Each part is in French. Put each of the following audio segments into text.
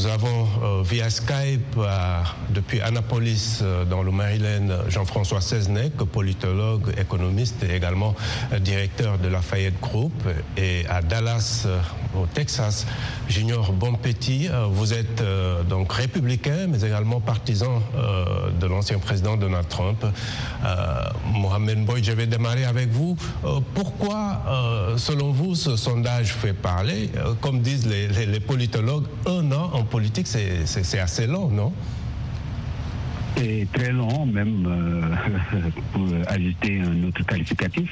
Nous avons euh, via Skype euh, depuis Annapolis euh, dans le Maryland Jean-François Seznec, politologue, économiste et également directeur de la Fayette Group et à Dallas au Texas Junior Bonpetit. Vous êtes donc républicain mais également partisan de l'ancien président Donald Trump. Mohamed Boyd, je vais démarrer avec vous. Pourquoi, selon vous, ce sondage fait parler? Comme disent les, les politologues, un an en politique, c'est assez long, non? C'est très long, même euh, pour ajouter un autre qualificatif.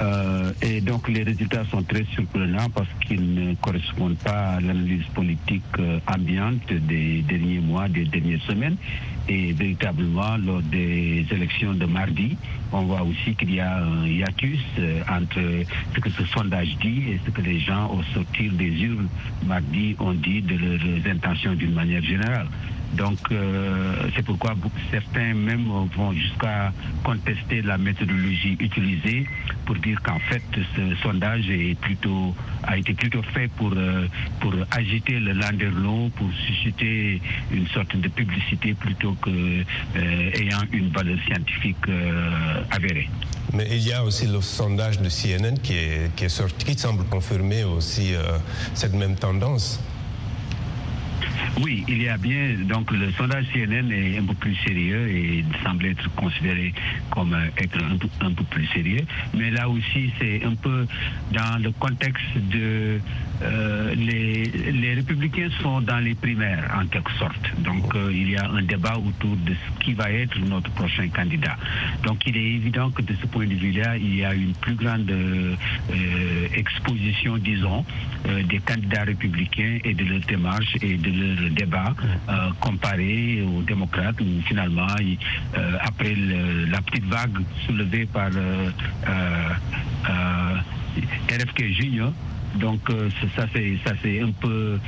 Euh, et donc les résultats sont très surprenants parce qu'ils ne correspondent pas à l'analyse politique euh, ambiante des derniers mois, des dernières semaines. Et véritablement, lors des élections de mardi, on voit aussi qu'il y a un hiatus euh, entre ce que ce sondage dit et ce que les gens au sortir des urnes mardi ont dit de leurs intentions d'une manière générale. Donc euh, c'est pourquoi certains même vont jusqu'à contester la méthodologie utilisée pour dire qu'en fait ce sondage est plutôt a été plutôt fait pour euh, pour agiter le landerneau, pour susciter une sorte de publicité plutôt que euh, ayant une valeur scientifique avérée. Mais il y a aussi le sondage de CNN qui est, qui est sorti, qui semble confirmer aussi cette même tendance. Oui, il y a bien. Donc, le sondage CNN est un peu plus sérieux et semble être considéré comme être un peu, plus sérieux. Mais là aussi, c'est un peu dans le contexte de. Euh, les, les, républicains sont dans les primaires, en quelque sorte. Donc, euh, il y a un débat autour de ce qui va être notre prochain candidat. Donc, il est évident que de ce point de vue-là, il y a une plus grande euh, exposition, disons, des candidats républicains et de leur démarche et de leur débat euh, comparé aux démocrates où finalement, euh, après la petite vague soulevée par euh, RFK Junior, donc ça c'est ça c'est un peu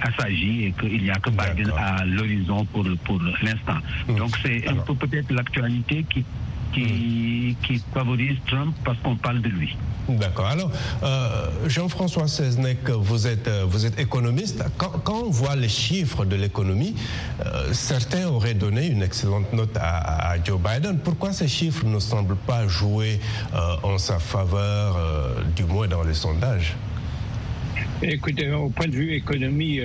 assagi et qu'il n'y a que Biden à l'horizon pour pour l'instant. Mmh. Donc c'est un peu peut-être l'actualité qui qui, qui favorise Trump parce qu'on parle de lui. D'accord. Alors, euh, Jean-François Seznec, vous êtes, euh, vous êtes économiste. Quand, on voit les chiffres de l'économie, euh, certains auraient donné une excellente note à, Joe Biden. Pourquoi ces chiffres ne semblent pas jouer en sa faveur, du moins dans les sondages? Écoutez, au point de vue économie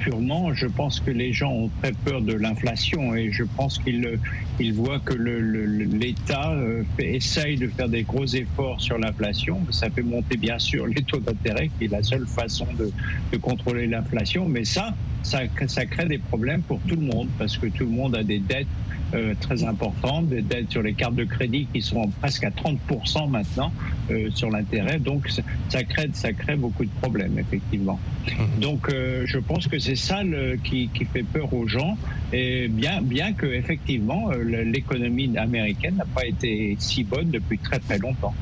purement, je pense que les gens ont très peur de l'inflation et je pense qu'ils ils voient que l'État euh, essaye de faire des gros efforts sur l'inflation. Ça fait monter bien sûr les taux d'intérêt, qui est la seule façon de, de contrôler l'inflation. Mais ça, ça, ça crée des problèmes pour tout le monde parce que tout le monde a des dettes euh, très importantes, des dettes sur les cartes de crédit qui sont presque à 30% maintenant euh, sur l'intérêt. Donc ça crée, ça crée beaucoup de problèmes, effectivement. Mmh. Donc euh, je pense que c'est ça le, qui, qui, fait peur aux gens. Et bien, bien que effectivement l'économie américaine n'a pas été si bonne depuis très très longtemps.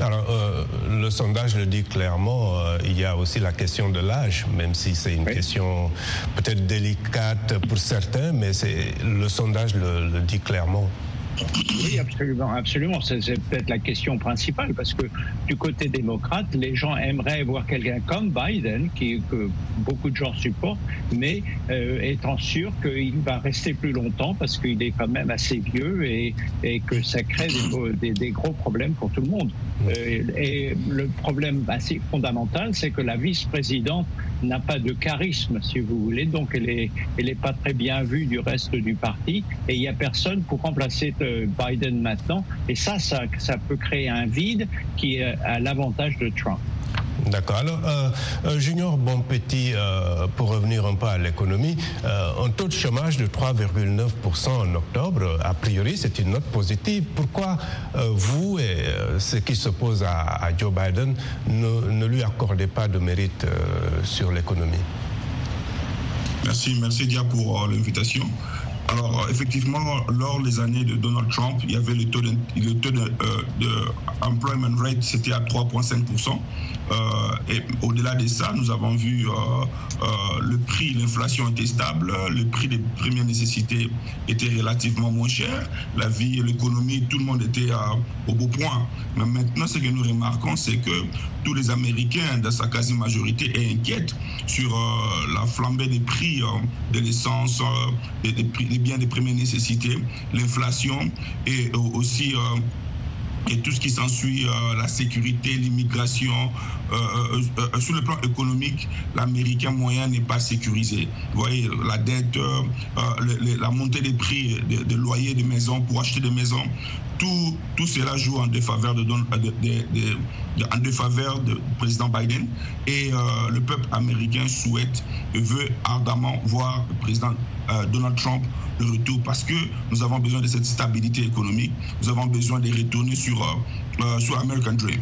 Alors, euh, le sondage le dit clairement, euh, il y a aussi la question de l'âge, même si c'est une question peut-être délicate pour certains, mais le sondage le dit clairement. Oui, absolument, absolument. C'est peut-être la question principale parce que du côté démocrate, les gens aimeraient voir quelqu'un comme Biden, qui, que beaucoup de gens supportent, mais euh, étant sûr qu'il va rester plus longtemps parce qu'il est quand même assez vieux et, et que ça crée des, des, gros problèmes pour tout le monde. Euh, et le problème assez fondamental, c'est que la vice-présidente n'a pas de charisme, si vous voulez, donc elle est, elle est pas très bien vue du reste du parti et il n'y a personne pour remplacer Biden maintenant. Et ça, ça, ça peut créer un vide qui est à l'avantage de Trump. D'accord. Alors, euh, euh, Junior Bonpetit, euh, pour revenir un peu à l'économie, un taux de chômage de 3,9% en octobre, a priori, c'est une note positive. Pourquoi vous et ceux qui s'opposent à, à, Joe Biden ne, ne, lui accordez pas de mérite sur l'économie? Merci, merci Dia pour l'invitation. Alors, effectivement, lors des années de Donald Trump, il y avait le taux de, le taux de, rate, c'était à 3,5%. Et au-delà de ça, nous avons vu le prix, l'inflation était stable, le prix des premières nécessités était relativement moins cher, la vie, l'économie, tout le monde était au beau point. Mais maintenant, ce que nous remarquons, c'est que tous les Américains, dans sa quasi-majorité, est inquiète sur la flambée des prix de l'essence, des, des, biens de première nécessité, l'inflation et aussi et tout ce qui s'ensuit, euh, la sécurité, l'immigration. Euh, euh, sur le plan économique, l'américain moyen n'est pas sécurisé. Vous voyez, la dette, la montée des prix des loyers des maisons pour acheter des maisons, tout, tout cela joue en défaveur de, en défaveur du président Biden. Et le peuple américain souhaite et veut ardemment voir le président Donald Trump le retour parce que nous avons besoin de cette stabilité économique. Nous avons besoin de retourner sur, euh, euh, sur American Dream.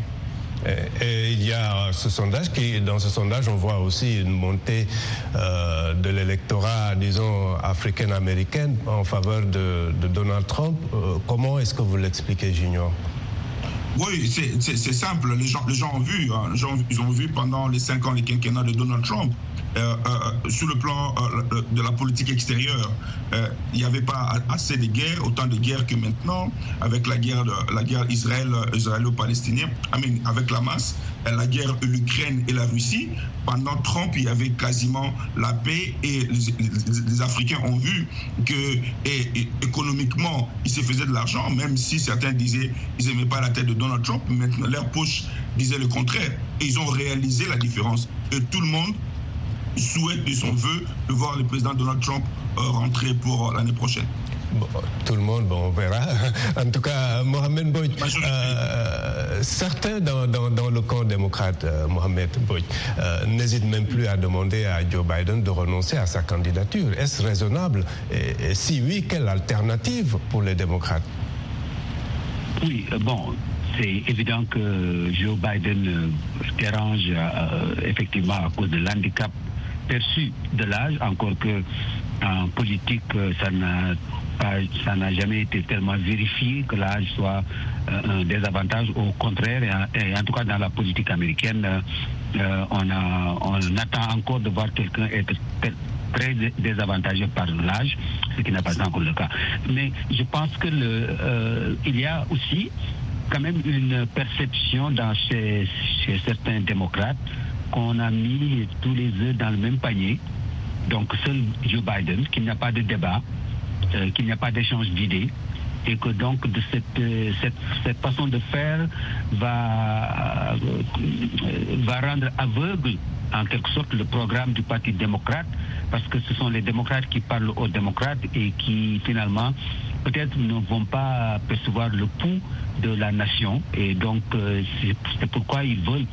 Et, il y a ce sondage qui, dans ce sondage, on voit aussi une montée euh, de l'électorat, disons, africain-américain en faveur de, Donald Trump. comment est-ce que vous l'expliquez, Junior? Oui, c'est simple. Les gens, les gens ont vu. Hein. Les gens, ils ont vu pendant les cinq ans les quinquennats de Donald Trump euh, euh, sur le plan euh, de la politique extérieure, il n'y avait pas assez de guerres, autant de guerres que maintenant, avec la guerre, la guerre Israël, israélo-palestinienne, avec la masse, la guerre l'Ukraine et la Russie. Pendant Trump, il y avait quasiment la paix et les, Africains ont vu que économiquement, ils se faisaient de l'argent, même si certains disaient qu'ils n'aimaient pas la tête de Donald Trump. Maintenant, leur poche disait le contraire. Ils ont réalisé la différence. Et tout le monde souhaite de son vœu de voir le président Donald Trump euh, rentrer pour l'année prochaine. tout le monde, bon, on verra. En tout cas, Mohamed Boy, euh, certains dans, le camp démocrate, euh, Mohamed Boy, n'hésitent même plus à demander à Joe Biden de renoncer à sa candidature. Est-ce raisonnable? Et, si oui, quelle alternative pour les démocrates? Oui, bon, c'est évident que Joe Biden dérange effectivement à cause de l'handicap perçu de l'âge, encore que en politique, euh, ça n'a n'a jamais été tellement vérifié que l'âge soit euh, un désavantage. Au contraire, et, en tout cas dans la politique américaine, euh, on, attend encore de voir quelqu'un être très désavantagé par l'âge, ce qui n'est pas encore le cas. Mais je pense que il y a aussi quand même une perception dans chez certains démocrates qu'on a mis tous les œufs dans le même panier. Donc seul Joe Biden, qu'il n'y a pas de débat, euh, qu'il n'y a pas d'échange d'idées, et que donc de cette, euh, cette, façon de faire va, euh, va rendre aveugle en quelque sorte le programme du Parti démocrate, parce que ce sont les démocrates qui parlent aux démocrates et qui finalement peut-être ne vont pas percevoir le pouls de la nation. Et donc c'est pourquoi ils veulent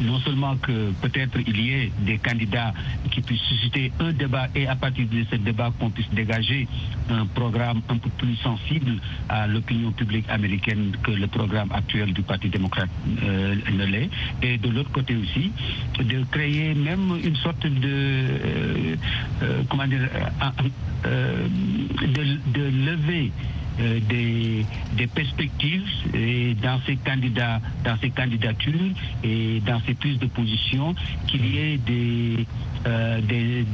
non seulement que peut-être il y ait des candidats qui puissent susciter un débat et à partir de ce débat qu'on puisse dégager un programme un peu plus sensible à l'opinion publique américaine que le programme actuel du Parti démocrate euh, ne l'est. Et de l'autre côté aussi, de créer même une sorte de, euh, euh, comment dire, de, de lever euh, des, perspectives et dans ces candidats, dans ces candidatures et dans ces prises de position, qu'il y ait des, euh, des,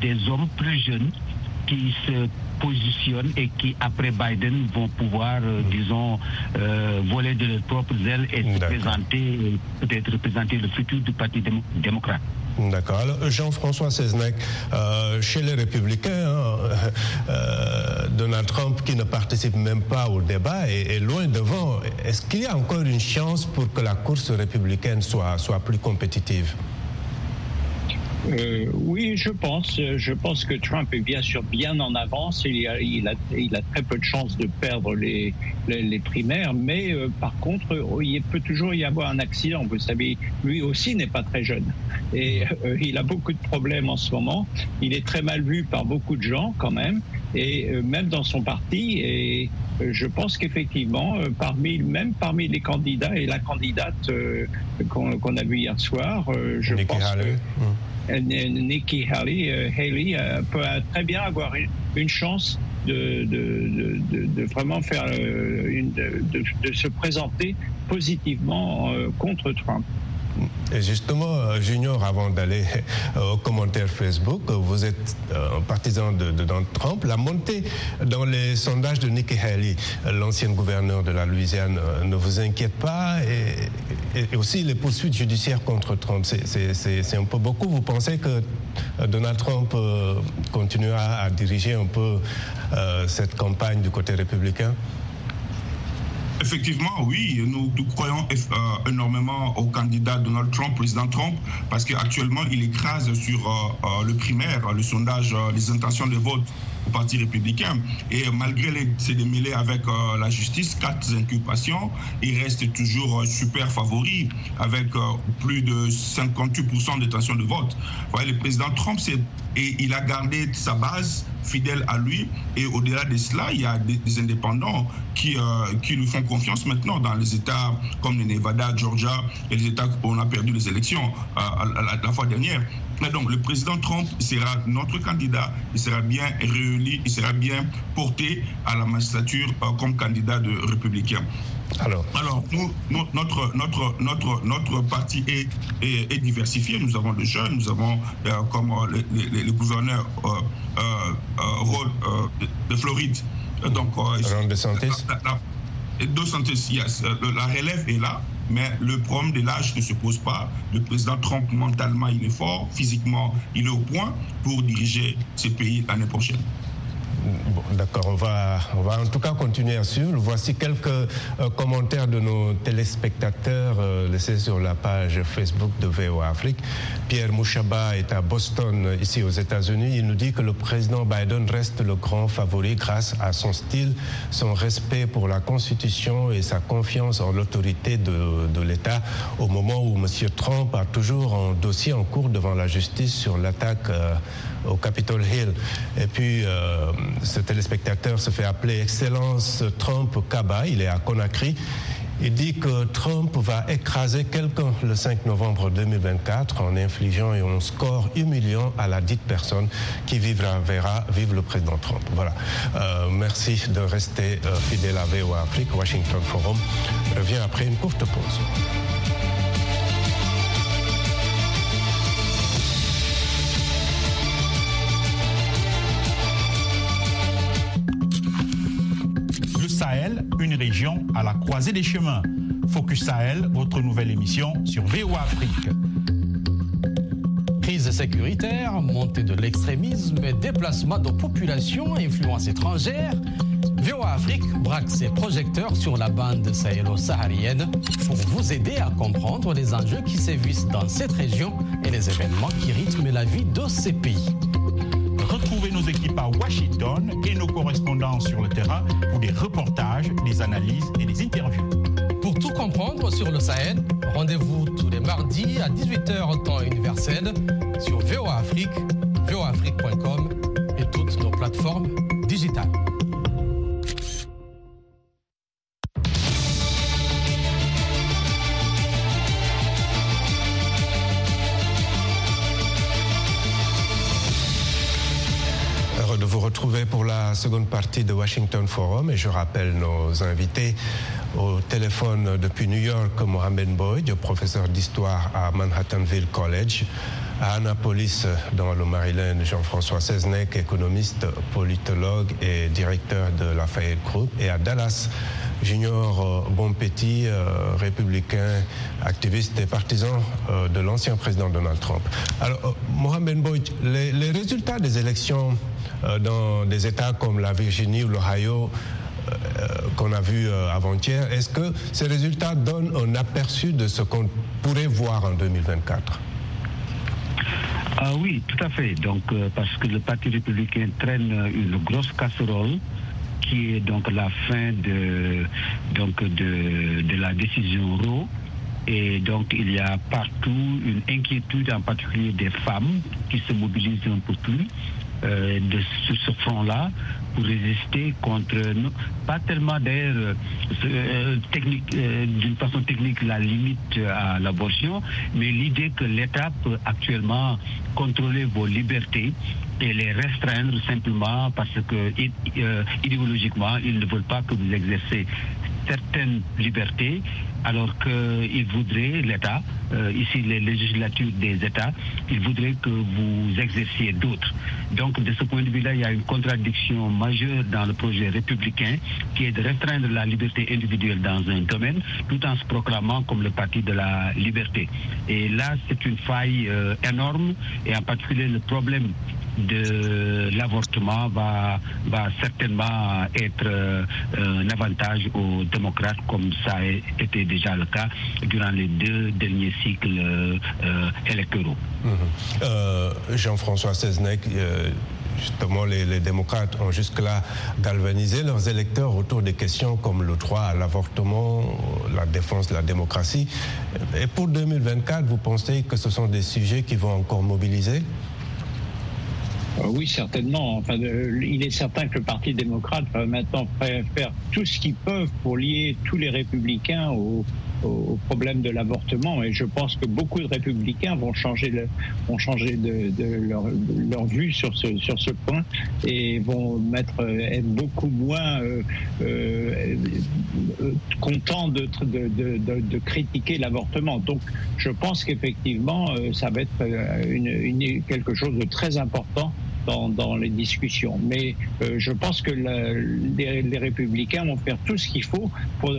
des, hommes plus jeunes qui se positionnent et qui, après Biden, vont pouvoir, euh, disons, voler de leurs propres ailes et présenter, peut-être représenter le futur du Parti démocrate. D'accord. Jean-François Seznec, euh, chez les Républicains, hein, euh, Donald Trump, qui ne participe même pas au débat, est, loin devant. Est-ce qu'il y a encore une chance pour que la course républicaine soit, soit plus compétitive? Euh, oui, je pense. Je pense que Trump est bien sûr bien en avance. Il, a, il, a, il a très peu de chances de perdre les, les, primaires, mais euh, par contre, il peut toujours y avoir un accident. Vous savez, lui aussi n'est pas très jeune et euh, il a beaucoup de problèmes en ce moment. Il est très mal vu par beaucoup de gens quand même, et même dans son parti. Et je pense qu'effectivement, parmi même parmi les candidats et la candidate qu'on a vue hier soir, je pense que, Nikki Haley, Haley peut très bien avoir une, chance de, de, vraiment faire une, de, se présenter positivement contre Trump. Et justement, euh, Junior, avant d'aller euh, aux commentaires Facebook, vous êtes un partisan de, Donald Trump. La montée dans les sondages de Nikki Haley, l'ancienne gouverneure de la Louisiane, euh, ne vous inquiète pas et, aussi les poursuites judiciaires contre Trump, c'est un peu beaucoup. Vous pensez que Donald Trump continuera à diriger un peu cette campagne du côté républicain? Effectivement, oui, nous, croyons euh, énormément au candidat Donald Trump, président Trump, parce qu'actuellement, il écrase sur euh, euh, le primaire, le sondage, les intentions de vote au Parti républicain. Et malgré les, ses démêlés avec la justice, quatre inculpations, il reste toujours super favori avec plus de 58% d'intention de vote. Voyez, le président Trump, et il a gardé sa base fidèle à lui. Et au-delà de cela, il y a des, indépendants qui, qui lui font confiance maintenant dans les États comme le Nevada, Georgia et les États où on a perdu les élections euh, la, fois dernière. Mais donc, le président Trump sera notre candidat, il sera bien réélu, il sera bien porté à la magistrature euh, comme candidat de républicain. Alors, Alors nous, notre, notre, notre, notre parti est, est, diversifié. Nous avons des jeunes, nous avons euh, comme les, les, gouverneurs de Floride. Donc, de santé la relève est là, mais le problème de l'âge ne se pose pas. Le président Trump, mentalement, il est fort, physiquement, il est au point pour diriger ce pays l'année prochaine. D'accord, on va, on va en tout cas continuer à suivre. Voici quelques euh, commentaires de nos téléspectateurs euh, laissés sur la page Facebook de VOA Afrique. Pierre Mouchaba est à Boston, ici aux États-Unis. Il nous dit que le président Biden reste le grand favori grâce à son style, son respect pour la Constitution et sa confiance en l'autorité de, l'État au moment où M. Trump a toujours un dossier en cours devant la justice sur l'attaque. Euh, au Capitol Hill. Et puis, ce téléspectateur se fait appeler Excellence Trump Kaba, il est à Conakry. Il dit que Trump va écraser quelqu'un le 5 novembre 2024 en infligeant un score humiliant à la dite personne qui vivra, verra vive le président Trump. Voilà. Euh, merci de rester euh, fidèle à VOA Afrique. Washington Forum revient après une courte pause. À la croisée des chemins. Focus Sahel, votre nouvelle émission sur VOA Afrique. Crise sécuritaire, montée de l'extrémisme déplacement de populations à influence étrangère, VOA Afrique braque ses projecteurs sur la bande sahélo-saharienne pour vous aider à comprendre les enjeux qui sévissent dans cette région et les événements qui rythment la vie de ces pays. Retrouvez nos équipes à Washington correspondants sur le terrain pour des reportages, des analyses et des interviews. Pour tout comprendre sur le Sahel, rendez-vous tous les mardis à 18h temps universel sur VOA Afrique, voaafrique.com et toutes nos plateformes digitales. La seconde partie de Washington Forum et je rappelle nos invités. Au téléphone depuis New York, Mohamed Boyd, professeur d'histoire à Manhattanville College, à Annapolis, dans le Maryland, Jean-François Seznec, économiste, politologue et directeur de Lafayette Group, et à Dallas, Junior Bonpetit, euh, républicain, activiste et partisan euh, de l'ancien président Donald Trump. Alors, euh, Mohamed Boyd, les résultats des élections euh, dans des États comme la Virginie ou l'Ohio euh, qu'on a vu euh, avant-hier. Est-ce que ces résultats donnent un aperçu de ce qu'on pourrait voir en 2024 ah oui, tout à fait. Donc, parce que le Parti républicain traîne une grosse casserole qui est donc la fin de, donc de la décision Roe. Et donc, il y a partout une inquiétude, en particulier des femmes, qui se mobilisent un peu plus de ce front-là pour résister contre, pas tellement d'ailleurs technique, d'une façon technique la limite à l'abortion, mais l'idée que l'État peut actuellement contrôler vos libertés et les restreindre simplement parce que idéologiquement, ils ne veulent pas que vous exercez certaines libertés alors qu'il voudrait, l'État, euh, ici les législatures des États, il voudrait que vous exerciez d'autres. Donc de ce point de vue-là, il y a une contradiction majeure dans le projet républicain qui est de restreindre la liberté individuelle dans un domaine tout en se proclamant comme le parti de la liberté. Et là, c'est une faille euh, énorme et en particulier le problème de l'avortement va, va certainement être euh, un avantage aux démocrates comme ça a été déjà le cas durant les deux derniers cycles euh, électoraux. Mhm. Jean-François Seznec, justement, les, les, démocrates ont jusque-là galvanisé leurs électeurs autour des questions comme le droit à l'avortement, la défense de la démocratie. Et pour 2024, vous pensez que ce sont des sujets qui vont encore mobiliser? euh, oui, certainement. Enfin, euh, il est certain que le Parti démocrate va maintenant faire tout ce qu'ils peuvent pour lier tous les républicains au, problème de l'avortement. Et je pense que beaucoup de républicains vont changer, de, leur, vue sur ce, point et vont mettre, être beaucoup moins euh, euh, contents de, critiquer l'avortement. Donc, je pense qu'effectivement, ça va être quelque chose de très important dans, les discussions. Mais euh, je pense que les, républicains vont faire tout ce qu'il faut pour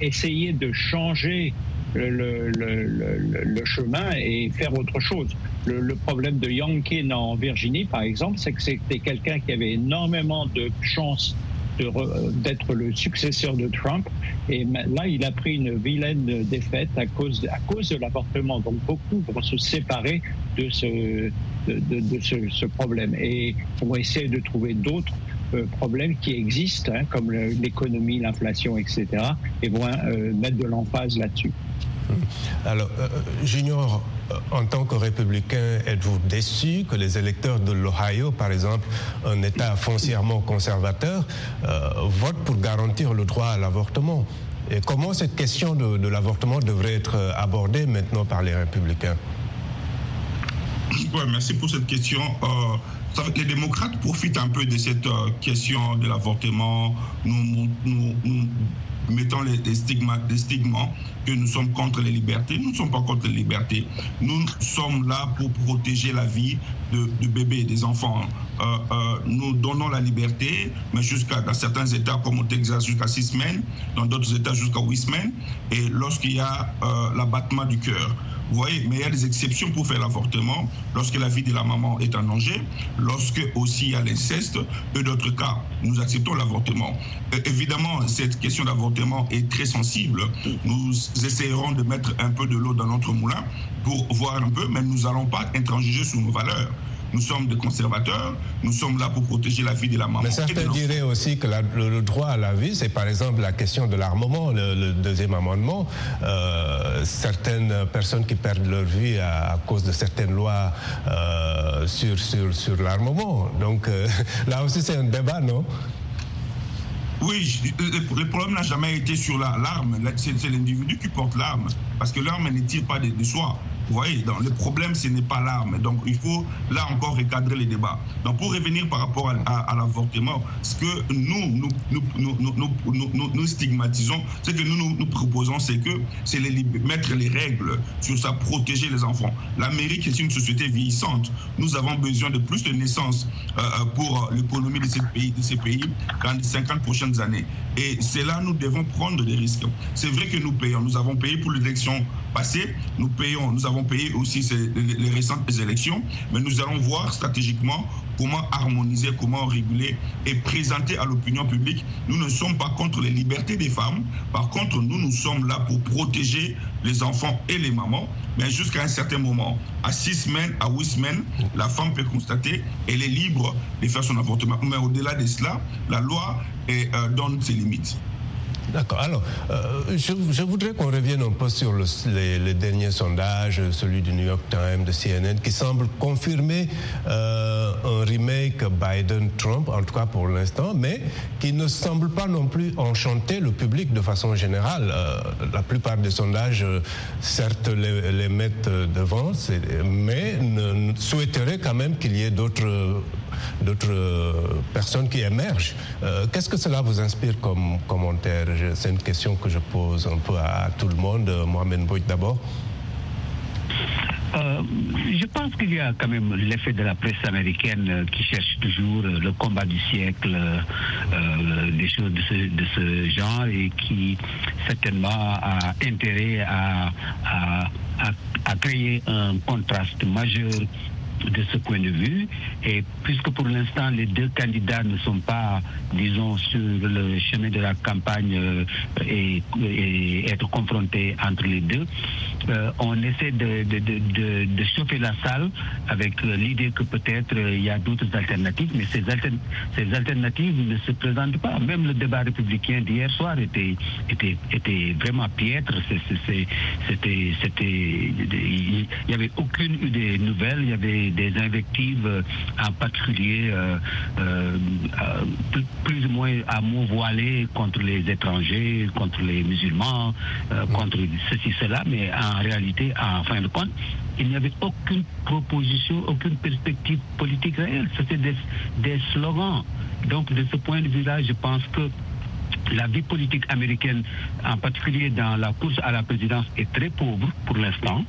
essayer de changer le, chemin et faire autre chose. Le, problème de Youngkin en Virginie, par exemple, c'est que c'était quelqu'un qui avait énormément de chances d'être le successeur de Trump. Et là, il a pris une vilaine défaite à cause, à cause de l'avortement. Donc beaucoup vont se séparer de ce, de, ce, problème et on essayer de trouver d'autres euh, problèmes qui existent, hein, comme l'économie, l'inflation, etc., et vont euh, mettre de l'emphase là-dessus. Alors, euh, Junior, en tant que républicain, êtes-vous déçu que les électeurs de l'Ohio, par exemple, un État foncièrement conservateur, votent pour garantir le droit à l'avortement? Et comment cette question de, l'avortement devrait être abordée maintenant par les républicains? Ouais, merci pour cette question. Euh, les démocrates profitent un peu de cette euh, question de l'avortement. Nous, nous, nous, mettons les, stigmas, les stigmas que nous sommes contre les libertés. Nous ne sommes pas contre les libertés. Nous sommes là pour protéger la vie de, de bébés, des enfants. Euh, euh, nous donnons la liberté, mais jusqu'à dans certains États comme au Texas jusqu'à six semaines, dans d'autres États jusqu'à huit semaines, et lorsqu'il y a euh, l'abattement du cœur. Vous voyez, mais il y a des exceptions pour faire l'avortement, lorsque la vie de la maman est en danger, lorsque aussi il y a l'inceste, et d'autres cas, nous acceptons l'avortement. évidemment, cette question d'avortement est très sensible. Nous essayerons de mettre un peu de l'eau dans notre moulin pour voir un peu, mais nous n'allons pas intransiger sur nos valeurs. Nous sommes des conservateurs, nous sommes là pour protéger la vie de la maman. Mais certains diraient aussi que le, droit à la vie, c'est par exemple la question de l'armement, le, deuxième amendement. Euh, certaines personnes qui perdent leur vie à, cause de certaines lois euh, sur, sur, sur l'armement. Donc euh, là aussi, c'est un débat, non? Oui, le, problème n'a jamais été sur l'arme. C'est l'individu qui porte l'arme. Parce que l'arme ne tire pas de, de soi. Vous voyez, donc le problème, ce n'est pas l'arme. Donc il faut là encore recadrer les débats. Donc pour revenir par rapport à, l'avortement, ce que nous, nous, nous, nous, stigmatisons, ce que nous nous, proposons, c'est que c'est mettre les règles sur ça, protéger les enfants. L'Amérique est une société vieillissante. Nous avons besoin de plus de naissances euh, euh, pour l'économie de, ces pays, de ces pays dans les 50 prochaines années. Et c'est là nous devons prendre des risques. C'est vrai que nous payons. Nous avons payé pour l'élection passée. Nous payons. Nous avons payer aussi les récentes élections, mais nous allons voir stratégiquement comment harmoniser, comment réguler et présenter à l'opinion publique. Nous ne sommes pas contre les libertés des femmes. Par contre, nous, nous sommes là pour protéger les enfants et les mamans. Mais jusqu'à un certain moment, à six semaines, à huit semaines, la femme peut constater qu'elle est libre de faire son avortement. Mais au-delà de cela, la loi euh, donne ses limites. D'accord. Alors, euh, je, voudrais qu'on revienne un peu sur les, derniers sondages, celui du New York Times, de CNN, qui semble confirmer euh, un remake Biden-Trump, en tout cas pour l'instant, mais qui ne semble pas non plus enchanter le public de façon générale. la plupart des sondages, certes, les, mettent devant, mais souhaiteraient quand même qu'il y ait d'autres d'autres personnes qui émergent. Qu'est-ce que cela vous inspire comme commentaire? C'est une question que je pose un peu à, tout le monde. Mohamed Bouyt d'abord. Euh, je pense qu'il y a quand même l'effet de la presse américaine euh, qui cherche toujours euh, le combat du siècle, des choses de ce, genre et qui certainement a intérêt à, à créer un contraste majeur de ce point de vue. Et puisque pour l'instant, les deux candidats ne sont pas, disons, sur le chemin de la campagne euh, et, être confrontés entre les deux, euh, on essaie de, de, chauffer la salle avec euh, l'idée que peut-être il y a d'autres alternatives, mais ces, ces alternatives ne se présentent pas. Même le débat républicain d'hier soir était, était, était vraiment piètre. C'était, il n'y avait aucune idée nouvelle. Il y avait des, invectives, euh, en particulier euh, euh, plus, ou moins à mots voilés contre les étrangers, contre les musulmans, contre ceci, cela, mais en réalité, en fin de compte, il n'y avait aucune proposition, aucune perspective politique réelle. C'était des, des slogans. Donc, de ce point de vue-là, je pense que la vie politique américaine, en particulier dans la course à la présidence, est très pauvre pour l'instant.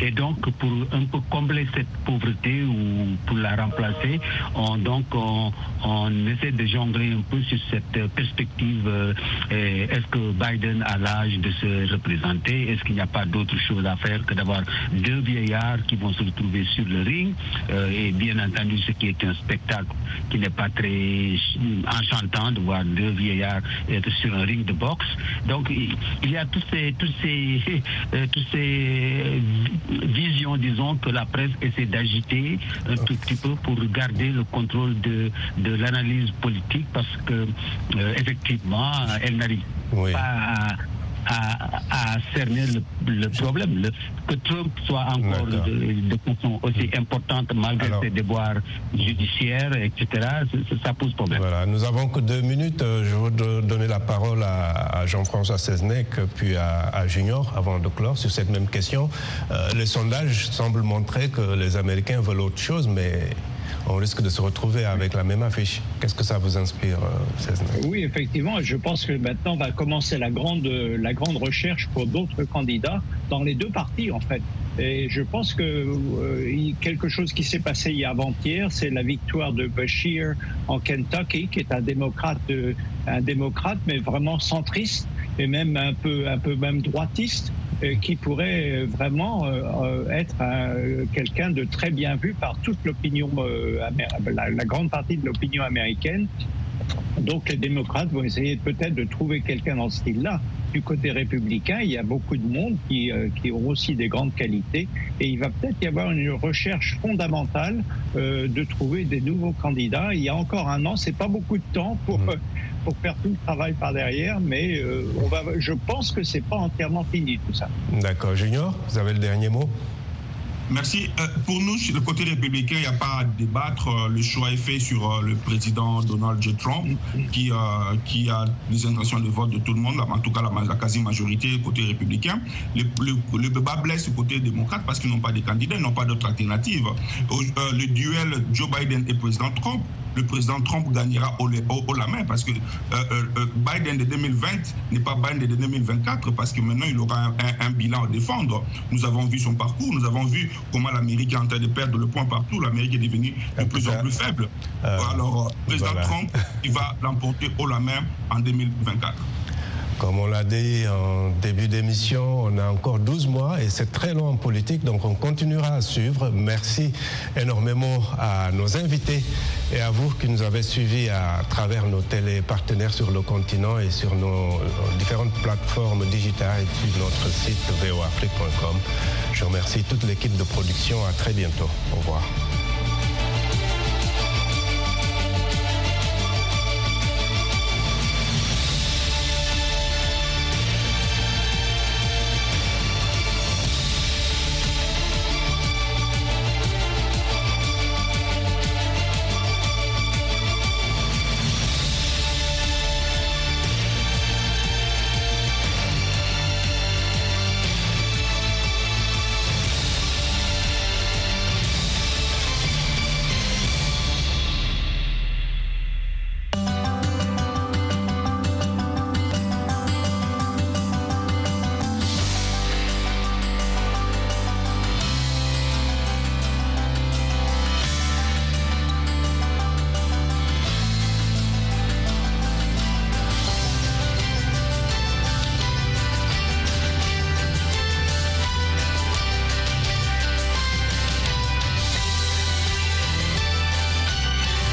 Et donc, pour un peu combler cette pauvreté ou pour la remplacer, on, donc, on, essaie de jongler un peu sur cette perspective. Euh, est-ce que Biden a l'âge de se représenter? Est-ce qu'il n'y a pas d'autre chose à faire que d'avoir deux vieillards qui vont se retrouver sur le ring? Euh, Et bien entendu, ce qui est un spectacle qui n'est pas très enchantant de voir deux vieillards être sur un ring de boxe. Donc il y a toutes ces, toutes ces, euh, toutes ces visions, disons, que la presse essaie d'agiter un tout petit peu pour garder le contrôle de, de l'analyse politique parce que euh, effectivement, elle n'arrive pas à à, cerner le, problème. que Trump soit encore de, façon aussi importante malgré ses déboires judiciaires, etc., ça, pose problème. Voilà, nous avons que deux minutes. Euh, je veux donner la parole à, Jean-François Seznec, puis à, Junior, avant de clore sur cette même question. Euh, les sondages semblent montrer que les Américains veulent autre chose, mais on risque de se retrouver avec la même affiche. Qu'est-ce que ça vous inspire, euh, Oui, effectivement, je pense que maintenant va commencer la grande, la grande recherche pour d'autres candidats dans les deux partis, en fait. Et je pense que euh, quelque chose qui s'est passé hier avant-hier, c'est la victoire de Bashir en Kentucky, qui est un démocrate, euh, un démocrate, mais vraiment centriste et même un peu, un peu même droitiste. Euh, qui pourrait vraiment euh, euh, être quelqu'un de très bien vu par toute l'opinion, la, la grande partie de l'opinion américaine. Donc les démocrates vont essayer peut-être de trouver quelqu'un dans ce style-là. Du côté républicain, il y a beaucoup de monde qui, qui ont aussi des grandes qualités et il va peut-être y avoir une recherche fondamentale de trouver des nouveaux candidats. Il y a encore un an, c'est pas beaucoup de temps pour, mmh pour faire tout le travail par derrière, mais euh, on va, je pense que c'est pas entièrement fini tout ça. D'accord. Junior, vous avez le dernier mot? Merci. Euh, pour nous, le côté républicain, il n'y a pas à débattre. Euh, le choix est fait sur le président Donald. Trump, qui, a les intentions de vote de tout le monde, en tout cas la, quasi-majorité côté républicain. Le, le, débat blesse du côté démocrate parce qu'ils n'ont pas de candidats, ils n'ont pas d'autre alternative. le duel Joe Biden et président Trump, le président Trump gagnera au, la main parce que euh, euh, euh, Biden de 2020 n'est pas Biden de 2024 parce que maintenant il aura un, bilan à défendre. Nous avons vu son parcours, nous avons vu comment l'Amérique est en train de perdre le point partout, l'Amérique est devenue de plus en plus faible. Alors, président Trump, il va l'emporter au la main en 2024. Comme on l'a dit en début d'émission, on a encore 12 mois et c'est très long en politique, donc on continuera à suivre. Merci énormément à nos invités et à vous qui nous avez suivis à travers nos télépartenaires sur le continent et sur nos différentes plateformes digitales et sur notre site voafrique.com. Je remercie toute l'équipe de production. À très bientôt. Au revoir.